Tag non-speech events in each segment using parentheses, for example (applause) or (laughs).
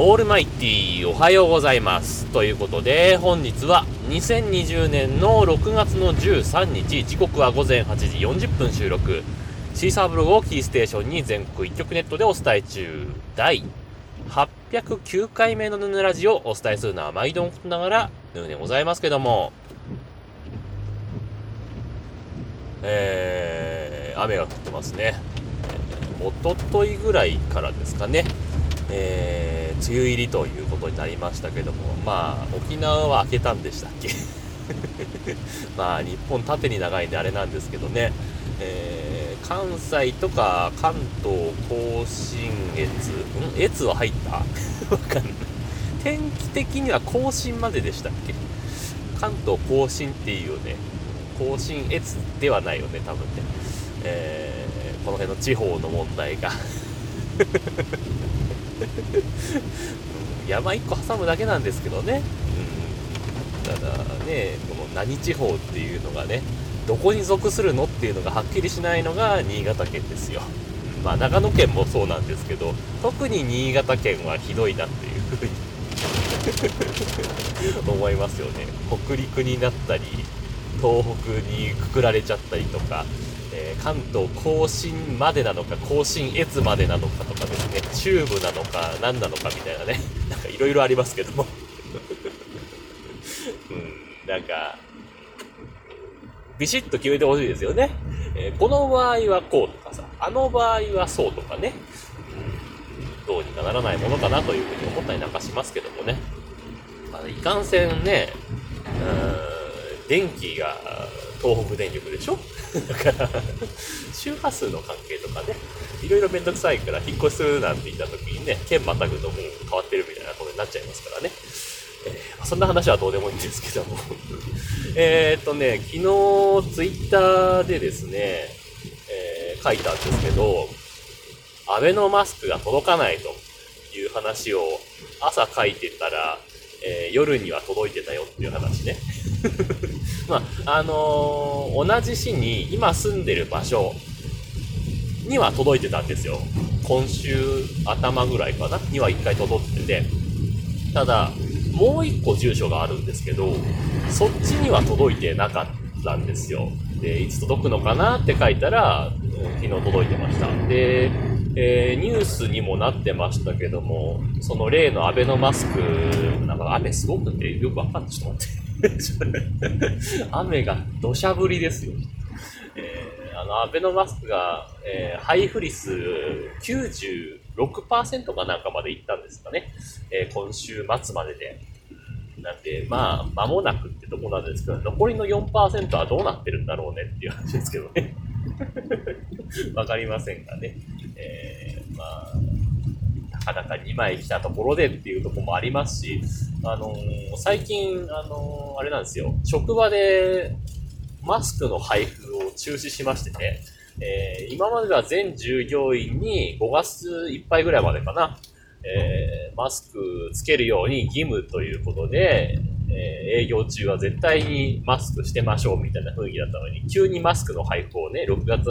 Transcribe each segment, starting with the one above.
オールマイティーおはようございます。ということで本日は2020年の6月の13日時刻は午前8時40分収録。シーサーブログをキーステーションに全国一曲ネットでお伝え中。第809回目のヌヌラジオをお伝えするのは毎度のことながらヌーでございますけども。えー、雨が降ってますね。おとといぐらいからですかね、えー、梅雨入りということになりましたけども、まあ、沖縄は明けたんでしたっけ？(laughs) まあ、日本縦に長いんであれなんですけどね、えー、関西とか関東甲信越、ん？越は入った？(laughs) わかんない。天気的には甲信まででしたっけ？関東甲信っていうね、甲信越ではないよね、多分ね。えー、この辺の地方の問題が。山1個挟むだけなんですけどね。うん、ただね、この何地方っていうのがね、どこに属するのっていうのがはっきりしないのが新潟県ですよ。まあ長野県もそうなんですけど、特に新潟県はひどいなっていうふうに (laughs) 思いますよね。北陸になったり、東北にくくられちゃったりとか、えー、関東甲信までなのか、甲信越までなのかとかですね、中部なのか、何なのかみたいなね、(laughs) なんかいろいろありますけども (laughs) うん、なんか、ビシッと決めてほしいですよね。えー、この場合はこうとかさ、あの場合はそうとかね、どうにかならないものかなというふうに思ったりなんかしますけどもね。まあ、いかんせんね、うん電気が東北電力でしょ？だから周波数の関係とかね、いろいろめんどくさいから引っ越しするなんて言った時にね、県またぐともう変わってるみたいなことになっちゃいますからね。えー、そんな話はどうでもいいんですけども (laughs) えっとね、昨日ツイッターでですね、えー、書いたんですけど、アベノマスクが届かないという話を朝書いてたら、えー、夜には届いてたよっていう話ね。(laughs) まあ、あのー、同じ市に今住んでる場所には届いてたんですよ。今週頭ぐらいかなには1回届ってて。ただ、もう1個住所があるんですけど、そっちには届いてなかったんですよ。で、いつ届くのかなって書いたら、昨日届いてました。で、えー、ニュースにもなってましたけども、その例のアベノマスク、なんか雨すごくてよくわかんない。ちょっと待って。(laughs) 雨が土砂降りですよ。えー、あの、アベノマスクが、えー、配布率96%かなんかまでいったんですかね。えー、今週末までで。なんで、まあ、間もなくってとこなんですけど、残りの4%はどうなってるんだろうねっていう話ですけどね。(laughs) わかりませんがね。えー、まあ、なかなか2枚来たところでっていうとこもありますし、あのー、最近、あのー、あれなんですよ、職場でマスクの配布を中止しましてね、えー、今までは全従業員に5月いっぱいぐらいまでかな、えー、マスクつけるように義務ということで、えー、営業中は絶対にマスクしてましょうみたいな雰囲気だったのに、急にマスクの配布をね、6月、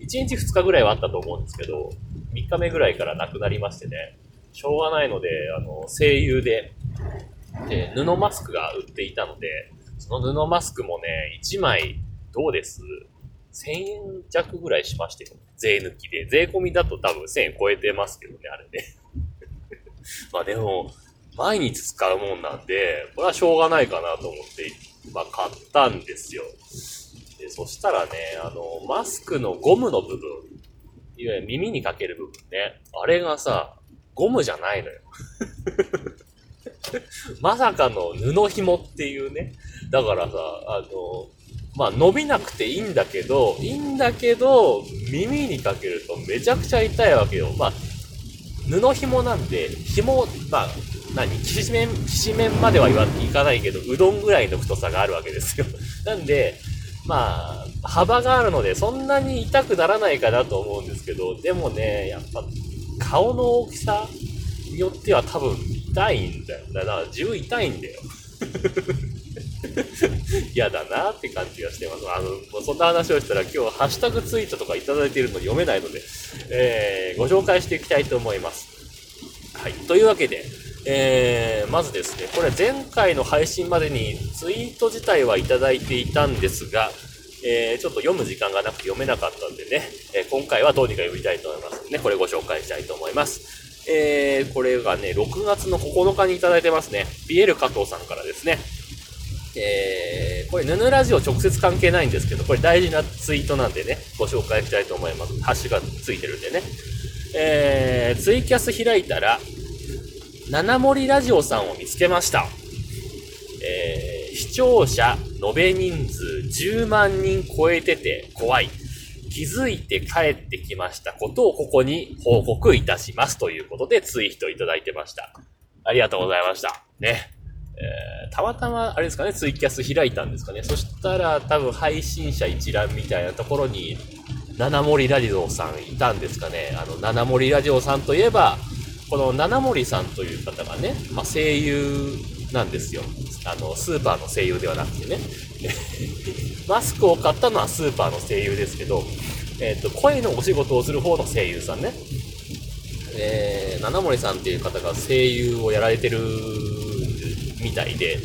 1日2日ぐらいはあったと思うんですけど、3日目ぐらいからなくなりましてね、しょうがないので、あの、声優で、え、布マスクが売っていたので、その布マスクもね、1枚、どうです ?1000 円弱ぐらいしましたよ。税抜きで。税込みだと多分1000円超えてますけどね、あれね。(laughs) まあでも、毎日使うもんなんで、これはしょうがないかなと思って、まあ買ったんですよ。で、そしたらね、あの、マスクのゴムの部分、いわゆる耳にかける部分ね。あれがさ、ゴムじゃないのよ。(laughs) まさかの布紐っていうね。だからさ、あの、まあ伸びなくていいんだけど、いいんだけど、耳にかけるとめちゃくちゃ痛いわけよ。まあ、布紐なんで、紐、まあ、何きしめん、きしめんまでは言わ、いかないけど、うどんぐらいの太さがあるわけですよ。(laughs) なんで、まあ、幅があるので、そんなに痛くならないかなと思うんですけど、でもね、やっぱ、顔の大きさによっては多分痛いんだよ。だから自分痛いんだよ。(laughs) 嫌だなって感じがしてます。あの、もうそんな話をしたら今日ハッシュタグツイートとかいただいているの読めないので、えー、ご紹介していきたいと思います。はい。というわけで、えー、まずですね、これ前回の配信までにツイート自体はいただいていたんですが、えー、ちょっと読む時間がなくて読めなかったんでね、えー、今回はどうにか読みたいと思いますのでね、これご紹介したいと思います。えー、これがね、6月の9日にいただいてますね。ピエール加藤さんからですね。えー、これ、ヌヌラジオ直接関係ないんですけど、これ大事なツイートなんでね、ご紹介したいと思います。ハッシュがついてるんでね。えー、ツイキャス開いたら、七森ラジオさんを見つけました。視聴者延べ人数10万人超えてて怖い。気づいて帰ってきましたことをここに報告いたしますということでツイートいただいてました。ありがとうございました。ね。えー、たまたま、あれですかね、ツイキャス開いたんですかね。そしたら、多分配信者一覧みたいなところに、七森ラジオさんいたんですかね。あの、七森ラジオさんといえば、この七森さんという方がね、まあ、声優なんですよ。あの、スーパーの声優ではなくてね。(laughs) マスクを買ったのはスーパーの声優ですけど、えっ、ー、と、声のお仕事をする方の声優さんね。えー、七森さんっていう方が声優をやられてるみたいで、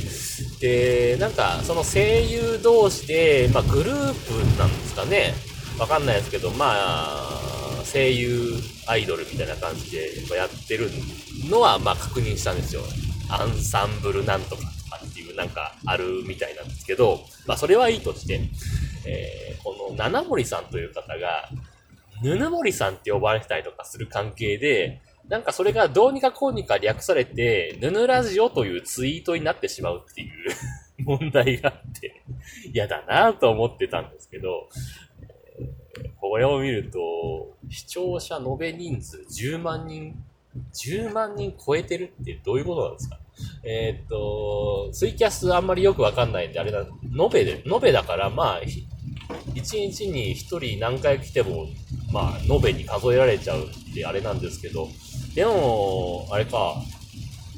で、なんか、その声優同士で、まあ、グループなんですかね。わかんないですけど、まあ、声優アイドルみたいな感じでやってるのは、まあ、確認したんですよ。アンサンブルなんとかなんかあるみたいなんですけど、まあ、それはいいとして、えー、この七森さんという方が、ぬぬ森さんって呼ばれたりとかする関係で、なんかそれがどうにかこうにか略されて、ヌヌラジオというツイートになってしまうっていう (laughs) 問題があって嫌だなと思ってたんですけど、これを見ると、視聴者延べ人数10万人、10万人超えてるってどういうことなんですか？えー、っと、ツイキャスあんまりよくわかんないんで、あれだ、延べで、延べだから、まあ、1日に1人何回来ても、まあ、延べに数えられちゃうってあれなんですけど、でも、あれか、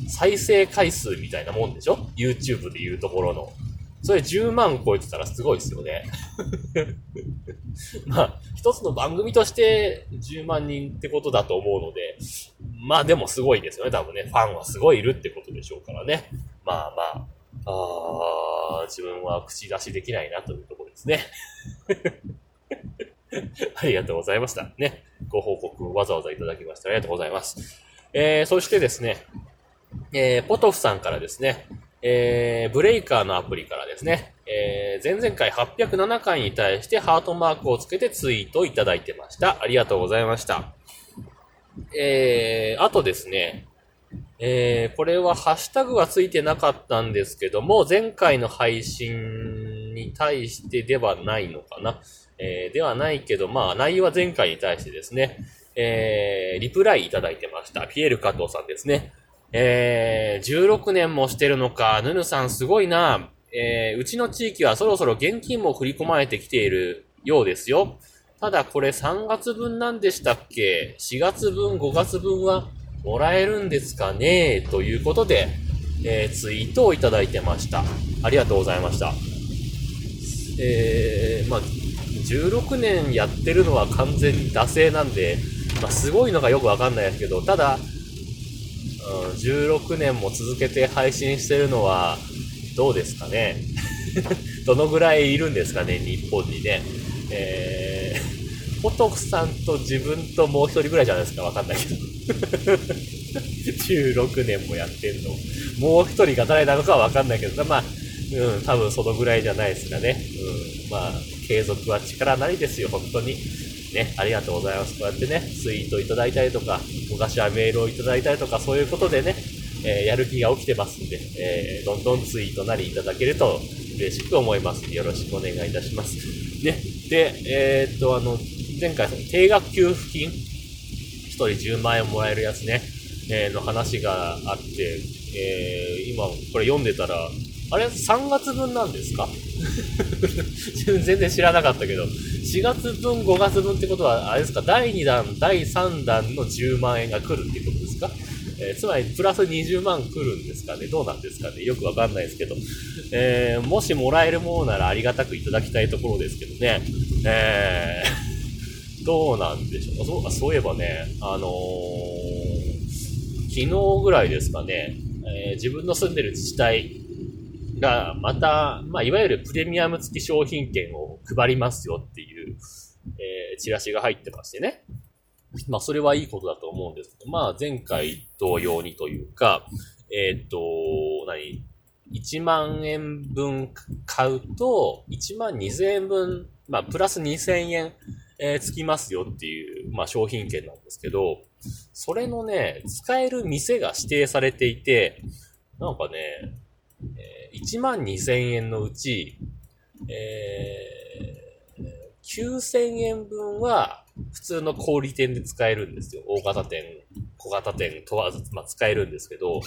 再生回数みたいなもんでしょ ?YouTube で言うところの。それ10万超えてたらすごいですよね。(laughs) まあ、一つの番組として10万人ってことだと思うので、まあでもすごいですよね、多分ね。ファンはすごいいるってことでしょうからね。まあまあ、あ自分は口出しできないなというところですね。(laughs) ありがとうございました。ね。ご報告わざわざいただきましてありがとうございます。えー、そしてですね、えー、ポトフさんからですね、えー、ブレイカーのアプリからですね、えー、前々回807回に対してハートマークをつけてツイートいただいてました。ありがとうございました。えー、あとですね、えー、これはハッシュタグはついてなかったんですけども、前回の配信に対してではないのかな。えー、ではないけど、まあ、内容は前回に対してですね、えー、リプライいただいてました。ピエール加藤さんですね。えー、16年もしてるのか、ヌヌさんすごいな。えー、うちの地域はそろそろ現金も振り込まれてきているようですよ。ただこれ3月分なんでしたっけ ?4 月分、5月分はもらえるんですかね？ということで、えー、ツイートをいただいてました。ありがとうございました。えー、まあ、16年やってるのは完全に惰性なんで、まあ、すごいのがよくわかんないですけど、ただ、うん、16年も続けて配信してるのは、どうですかね (laughs) どのぐらいいるんですかね、日本にね。えー、ポトフさんと自分ともう一人ぐらいじゃないですか、わかんないけど。16年もやってんの。もう一人が誰なのかはわかんないけど、まあ、うん、多分そのぐらいじゃないですかね。うん、まあ、継続は力なりですよ、本当に。ね、ありがとうございます。こうやってね、ツイートいただいたりとか、昔はメールをいただいたりとか、そういうことでね、えー、やる気が起きてますんで、えー、どんどんツイートなりいただけると嬉しく思います。よろしくお願いいたします。ね、で、えー、っと、あの、前回、定額給付金、1人10万円もらえるやつね、えー、の話があって、え、今、これ読んでたら、あれ ?3 月分なんですか？(laughs) 全然知らなかったけど、4月分、5月分ってことは、あれですか、第2弾、第3弾の10万円が来るっていうことですか？えー、つまり、プラス20万来るんですかね？どうなんですかね？よくわかんないですけど、えー、もしもらえるものならありがたくいただきたいところですけどね、えー、(laughs) どうなんでしょう？そうかそういえばね、あの、昨日ぐらいですかね、え、自分の住んでる自治体が、また、まあ、いわゆるプレミアム付き商品券を配りますよっていう、えー、チラシが入ってましてね。まあ、それはいいことだと思うんですけど、まあ、前回同様にというか、えー、っと、何 ?1 万円分買うと、1万2000円分、まあ、プラス2000円、えー、つきますよっていう、まあ、商品券なんですけど、それのね、使える店が指定されていて、なんかね、えー、1万2000円のうち、えー、9000円分は普通の小売店で使えるんですよ。大型店、小型店問わず、まあ、使えるんですけど、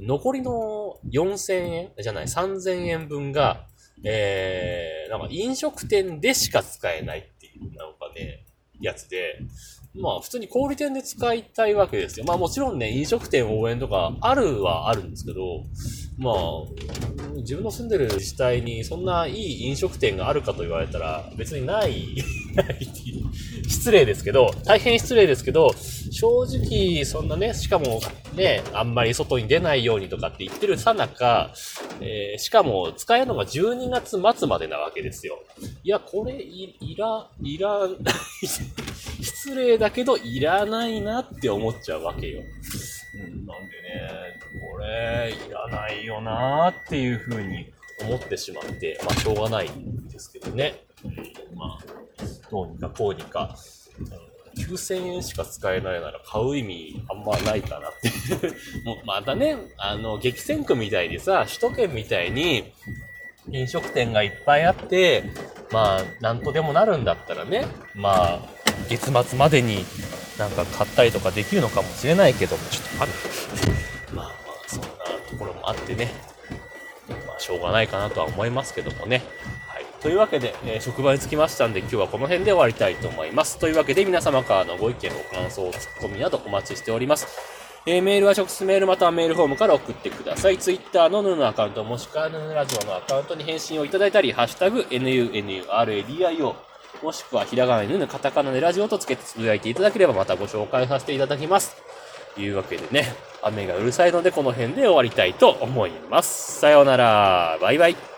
残りの4000円じゃない、3000円分が、えー、なんか飲食店でしか使えないっていう、なんかね、やつで、まあ普通に小売店で使いたいわけですよ。まあもちろんね、飲食店応援とかあるはあるんですけど、まあ、自分の住んでる自治体にそんないい飲食店があるかと言われたら別にない、(laughs) 失礼ですけど、大変失礼ですけど、正直そんなね、しかもね、あんまり外に出ないようにとかって言ってるさなか、えー、しかも使えるのが12月末までなわけですよ。いや、これい、いら、いら、(laughs) 失礼だけどいらないなって思っちゃうわけよ。うん、なんでね、これ、いらないよなっていう風に思ってしまって、まあ、しょうがないんですけどね。まあ、どうにかこうにか、9000円しか使えないなら買う意味あんまないかなって (laughs) もう、またね、あの、激戦区みたいにさ、首都圏みたいに、飲食店がいっぱいあって、まあ、なんとでもなるんだったらね、まあ、月末までになんか買ったりとかできるのかもしれないけども、ちょっと待って。まあまあ、そんなところもあってね。まあ、しょうがないかなとは思いますけどもね。というわけで、えー、職場に着きましたんで、今日はこの辺で終わりたいと思います。というわけで、皆様からのご意見、ご感想、ツッコミなどお待ちしております。えー、メールは直接メールまたはメールフォームから送ってください。ツイッターのヌーのアカウントもしくはヌーラジオのアカウントに返信をいただいたり、ハッシュタグ NUNURADIO もしくはひらがなにぬカタカナでラジオとつけてつぶやいていただければまたご紹介させていただきます。というわけでね、雨がうるさいのでこの辺で終わりたいと思います。さようなら。バイバイ。